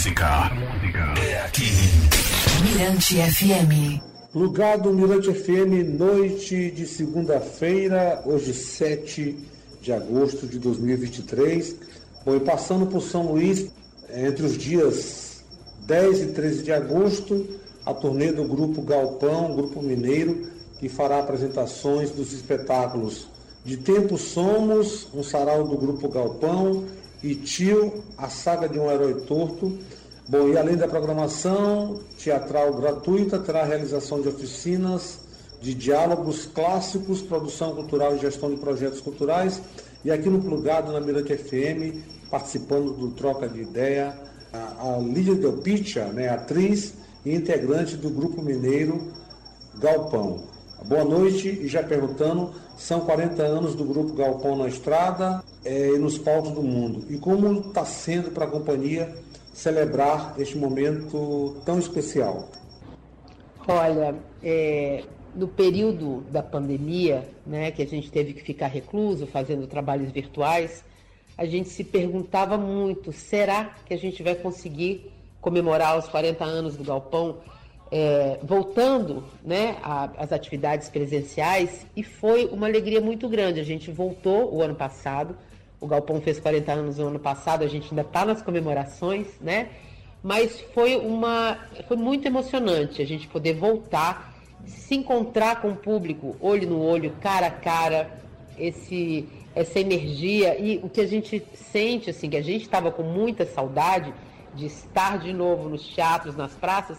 música é aqui. Mirante FM. Lugar do Mirante FM, noite de segunda-feira, hoje 7 de agosto de 2023. Bom, e passando por São Luís, entre os dias 10 e 13 de agosto, a turnê do Grupo Galpão, Grupo Mineiro, que fará apresentações dos espetáculos De Tempo Somos, um sarau do Grupo Galpão, e Tio, a saga de um herói torto. Bom, e além da programação teatral gratuita, terá a realização de oficinas de diálogos clássicos, produção cultural e gestão de projetos culturais. E aqui no Plugado, na Mirante FM, participando do Troca de Ideia, a, a Lídia Delpicha, né, atriz e integrante do Grupo Mineiro Galpão. Boa noite e já perguntando, são 40 anos do Grupo Galpão na estrada é, e nos palcos do mundo. E como está sendo para a companhia celebrar este momento tão especial? Olha, é, no período da pandemia, né, que a gente teve que ficar recluso, fazendo trabalhos virtuais, a gente se perguntava muito: será que a gente vai conseguir comemorar os 40 anos do Galpão é, voltando né, às atividades presenciais? E foi uma alegria muito grande. A gente voltou o ano passado, o Galpão fez 40 anos no ano passado, a gente ainda está nas comemorações, né? Mas foi uma, foi muito emocionante a gente poder voltar, se encontrar com o público, olho no olho, cara a cara, esse, essa energia e o que a gente sente, assim, que a gente estava com muita saudade de estar de novo nos teatros, nas praças,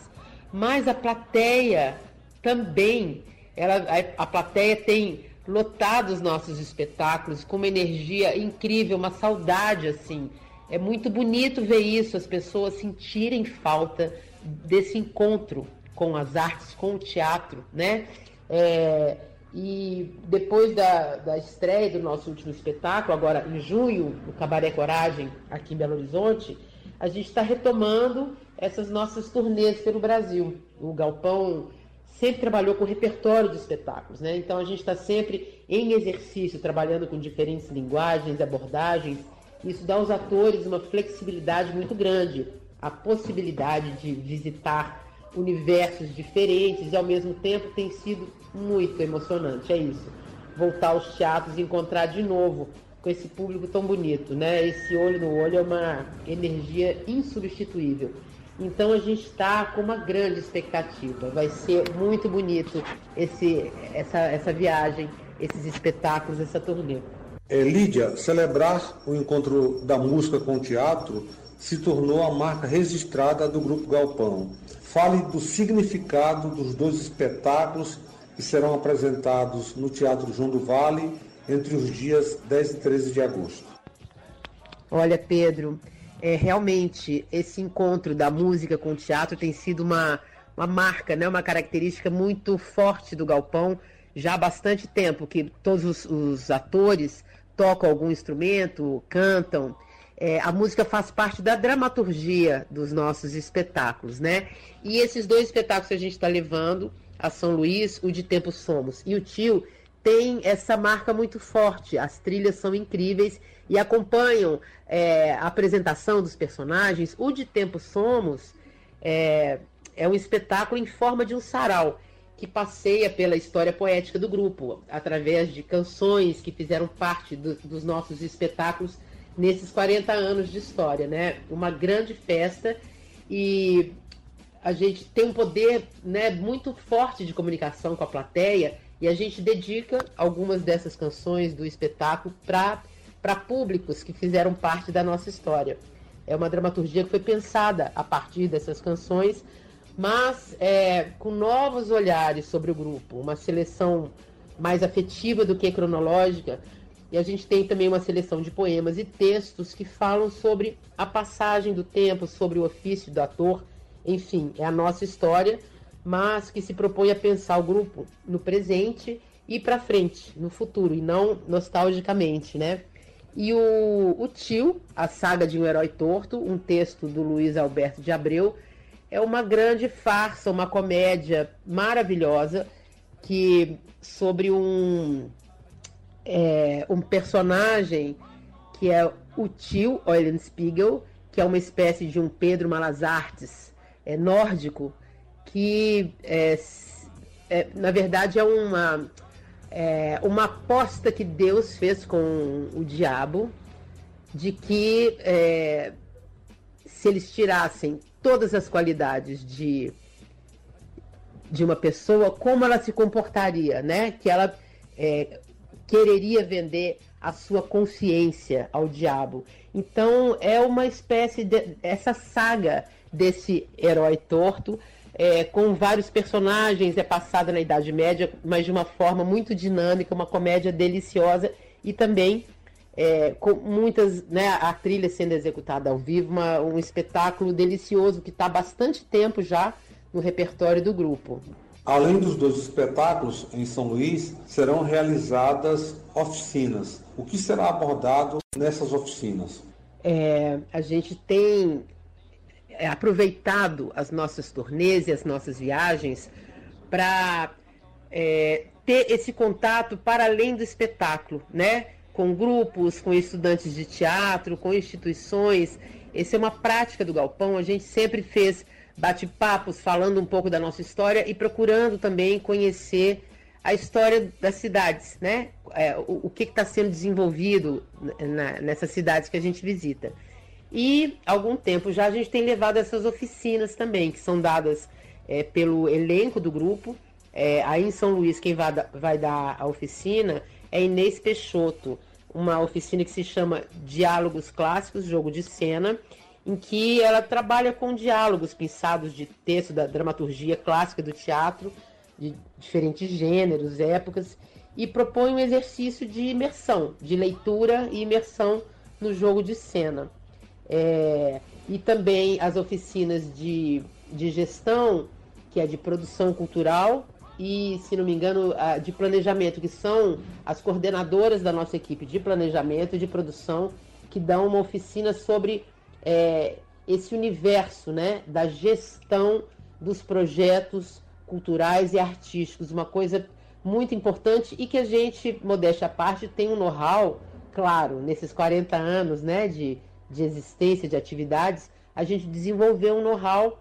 mas a plateia também, ela, a, a plateia tem lotado os nossos espetáculos com uma energia incrível, uma saudade assim. É muito bonito ver isso, as pessoas sentirem falta desse encontro com as artes, com o teatro, né? É, e depois da, da estreia do nosso último espetáculo, agora em junho, no Cabaré Coragem, aqui em Belo Horizonte, a gente está retomando essas nossas turnês pelo Brasil. O Galpão sempre trabalhou com repertório de espetáculos, né? Então a gente está sempre em exercício, trabalhando com diferentes linguagens, abordagens. Isso dá aos atores uma flexibilidade muito grande, a possibilidade de visitar universos diferentes e ao mesmo tempo tem sido muito emocionante. É isso. Voltar aos teatros e encontrar de novo com esse público tão bonito, né? Esse olho no olho é uma energia insubstituível. Então a gente está com uma grande expectativa. Vai ser muito bonito esse, essa, essa viagem, esses espetáculos, essa turnê. É, Lídia, celebrar o encontro da música com o teatro se tornou a marca registrada do Grupo Galpão. Fale do significado dos dois espetáculos que serão apresentados no Teatro João do Vale entre os dias 10 e 13 de agosto. Olha, Pedro, é, realmente esse encontro da música com o teatro tem sido uma, uma marca, né, uma característica muito forte do Galpão, já há bastante tempo que todos os, os atores tocam algum instrumento, cantam. É, a música faz parte da dramaturgia dos nossos espetáculos, né? E esses dois espetáculos que a gente está levando, a São Luís, o de Tempo Somos e o Tio, tem essa marca muito forte. As trilhas são incríveis e acompanham é, a apresentação dos personagens. O De Tempo Somos é, é um espetáculo em forma de um sarau que passeia pela história poética do grupo, através de canções que fizeram parte do, dos nossos espetáculos nesses 40 anos de história, né? Uma grande festa e a gente tem um poder né, muito forte de comunicação com a plateia e a gente dedica algumas dessas canções do espetáculo para públicos que fizeram parte da nossa história. É uma dramaturgia que foi pensada a partir dessas canções, mas é, com novos olhares sobre o grupo, uma seleção mais afetiva do que cronológica. E a gente tem também uma seleção de poemas e textos que falam sobre a passagem do tempo, sobre o ofício do ator. Enfim, é a nossa história mas que se propõe a pensar o grupo no presente e para frente, no futuro, e não nostalgicamente, né? E o, o Tio, a saga de um herói torto, um texto do Luiz Alberto de Abreu, é uma grande farsa, uma comédia maravilhosa que sobre um é, um personagem que é o tio Eulenspiegel, que é uma espécie de um Pedro Malas Artes é, nórdico, que é, é, na verdade é uma, é, uma aposta que Deus fez com o diabo de que é, se eles tirassem todas as qualidades de, de uma pessoa, como ela se comportaria, né? Que ela é, quereria vender a sua consciência ao diabo. Então é uma espécie de essa saga desse herói torto é, com vários personagens, é passada na Idade Média, mas de uma forma muito dinâmica, uma comédia deliciosa e também é, com muitas, né, a trilha sendo executada ao vivo, uma, um espetáculo delicioso que está bastante tempo já no repertório do grupo. Além dos dois espetáculos em São Luís, serão realizadas oficinas. O que será abordado nessas oficinas? É, a gente tem é, aproveitado as nossas turnês e as nossas viagens para é, ter esse contato para além do espetáculo, né? com grupos, com estudantes de teatro, com instituições. Essa é uma prática do Galpão. A gente sempre fez bate-papos falando um pouco da nossa história e procurando também conhecer a história das cidades, né? É, o, o, que está sendo desenvolvido na, nessas cidades que a gente visita. E algum tempo já a gente tem levado essas oficinas também, que são dadas é, pelo elenco do grupo. É, aí em São Luís, quem vai, vai dar a oficina é Inês Peixoto, uma oficina que se chama Diálogos Clássicos, Jogo de Cena, em que ela trabalha com diálogos pensados de texto da dramaturgia clássica do teatro, de diferentes gêneros, épocas, e propõe um exercício de imersão, de leitura e imersão no jogo de cena. É, e também as oficinas de, de gestão, que é de produção cultural, e, se não me engano, de planejamento, que são as coordenadoras da nossa equipe de planejamento e de produção, que dão uma oficina sobre é, esse universo né, da gestão dos projetos culturais e artísticos, uma coisa muito importante e que a gente, modéstia à parte, tem um know-how, claro, nesses 40 anos né, de, de existência, de atividades, a gente desenvolveu um know-how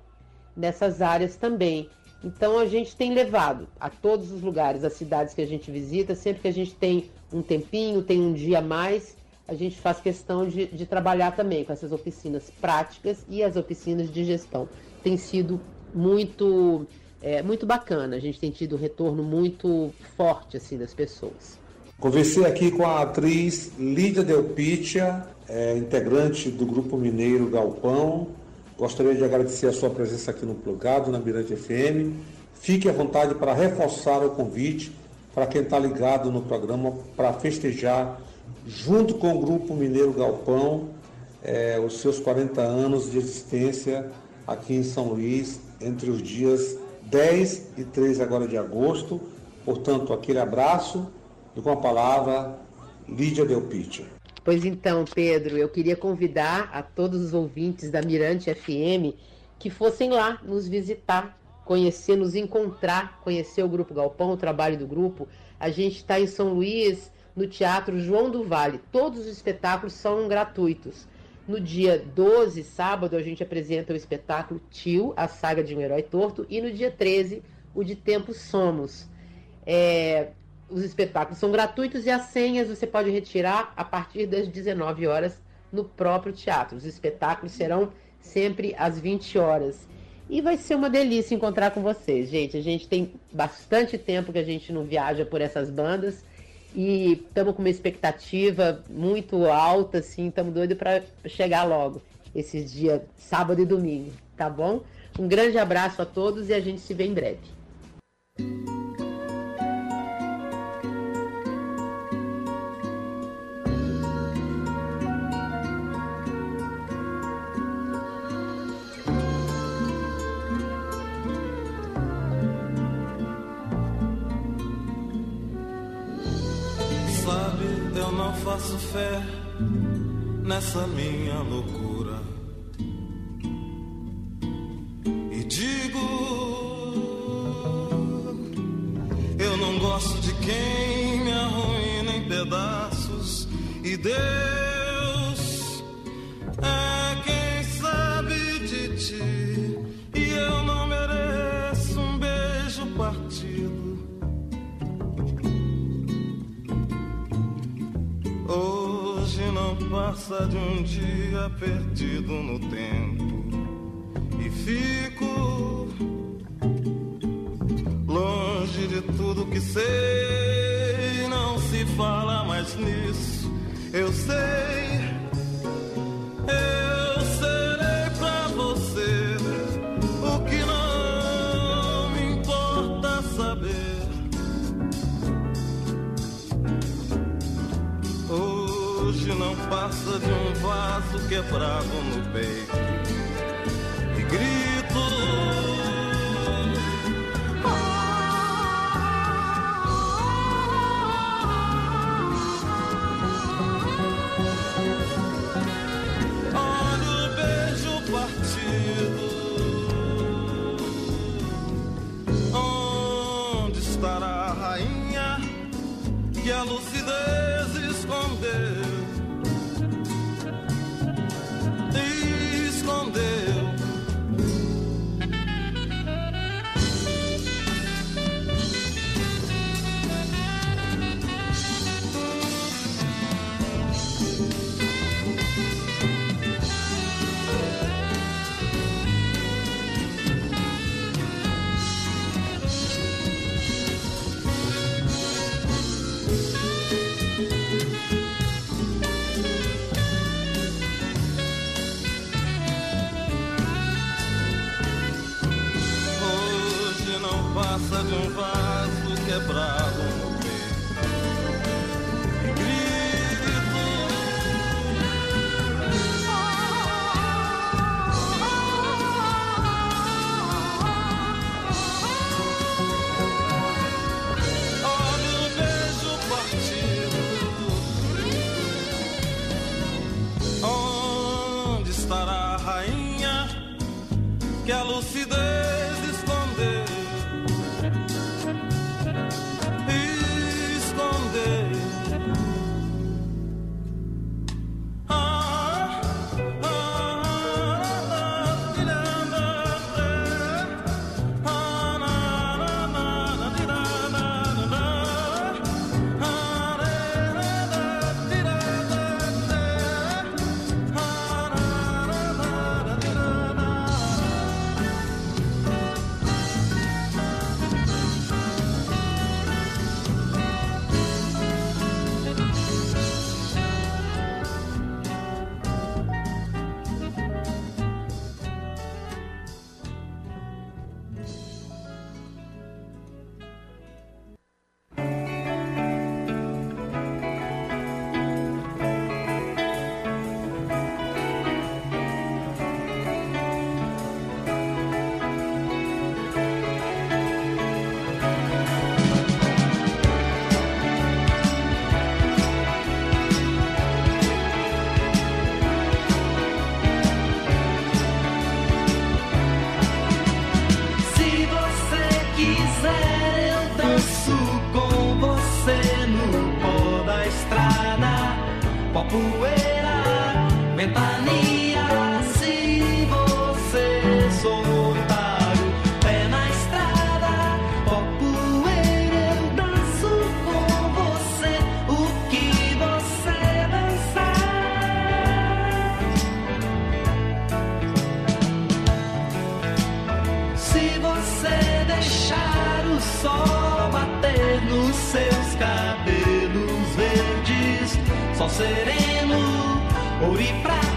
nessas áreas também. Então a gente tem levado a todos os lugares, as cidades que a gente visita, sempre que a gente tem um tempinho, tem um dia a mais, a gente faz questão de, de trabalhar também com essas oficinas práticas e as oficinas de gestão. Tem sido muito, é, muito bacana, a gente tem tido um retorno muito forte assim das pessoas. Conversei aqui com a atriz Lídia Delpitia, é, integrante do Grupo Mineiro Galpão, Gostaria de agradecer a sua presença aqui no Plugado, na Mirante FM. Fique à vontade para reforçar o convite para quem está ligado no programa para festejar, junto com o Grupo Mineiro Galpão, é, os seus 40 anos de existência aqui em São Luís, entre os dias 10 e 13 agora de agosto. Portanto, aquele abraço e com a palavra Lídia Delpite. Pois então, Pedro, eu queria convidar a todos os ouvintes da Mirante FM que fossem lá nos visitar, conhecer, nos encontrar, conhecer o Grupo Galpão, o trabalho do grupo. A gente está em São Luís, no Teatro João do Vale. Todos os espetáculos são gratuitos. No dia 12, sábado, a gente apresenta o espetáculo Tio, a saga de um herói torto, e no dia 13, o de Tempo Somos. É, os espetáculos são gratuitos e as senhas você pode retirar a partir das 19 horas no próprio teatro. Os espetáculos serão sempre às 20 horas. E vai ser uma delícia encontrar com vocês, gente. A gente tem bastante tempo que a gente não viaja por essas bandas e estamos com uma expectativa muito alta, assim, estamos doidos para chegar logo esses dias, sábado e domingo, tá bom? Um grande abraço a todos e a gente se vê em breve. Faço fé nessa minha loucura. E digo: Eu não gosto de quem me arruína em pedaços. E Deus lembrança de um dia perdido no tempo e fico longe de tudo que sei. Não se fala mais nisso, eu sei. quebrado no peito. E grito poeira, ventania. Se você solitário, pé na estrada, ó poeira, eu danço com você. O que você dançar? Se você deixar o sol bater no seu sereno, ouro e prata.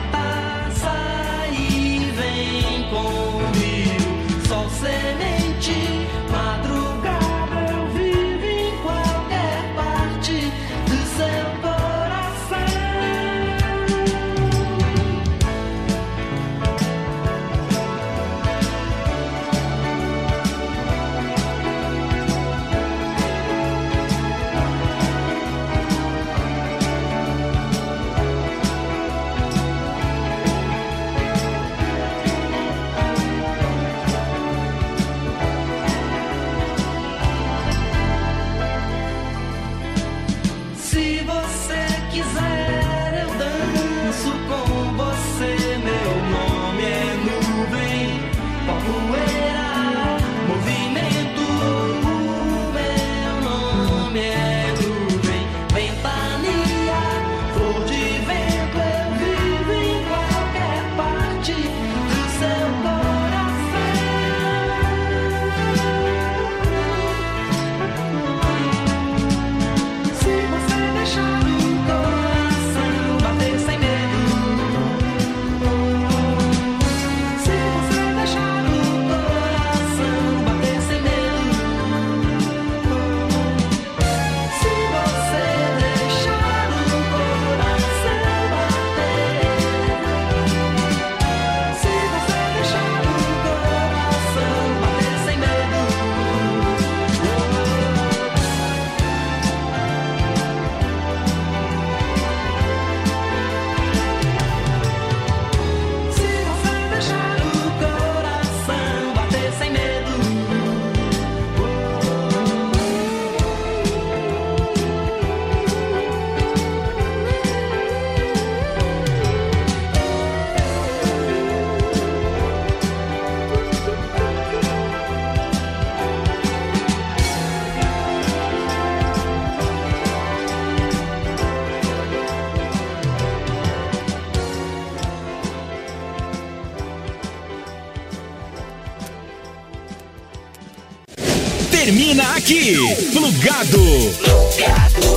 Aqui. Plugado.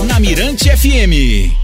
Na Mirante FM.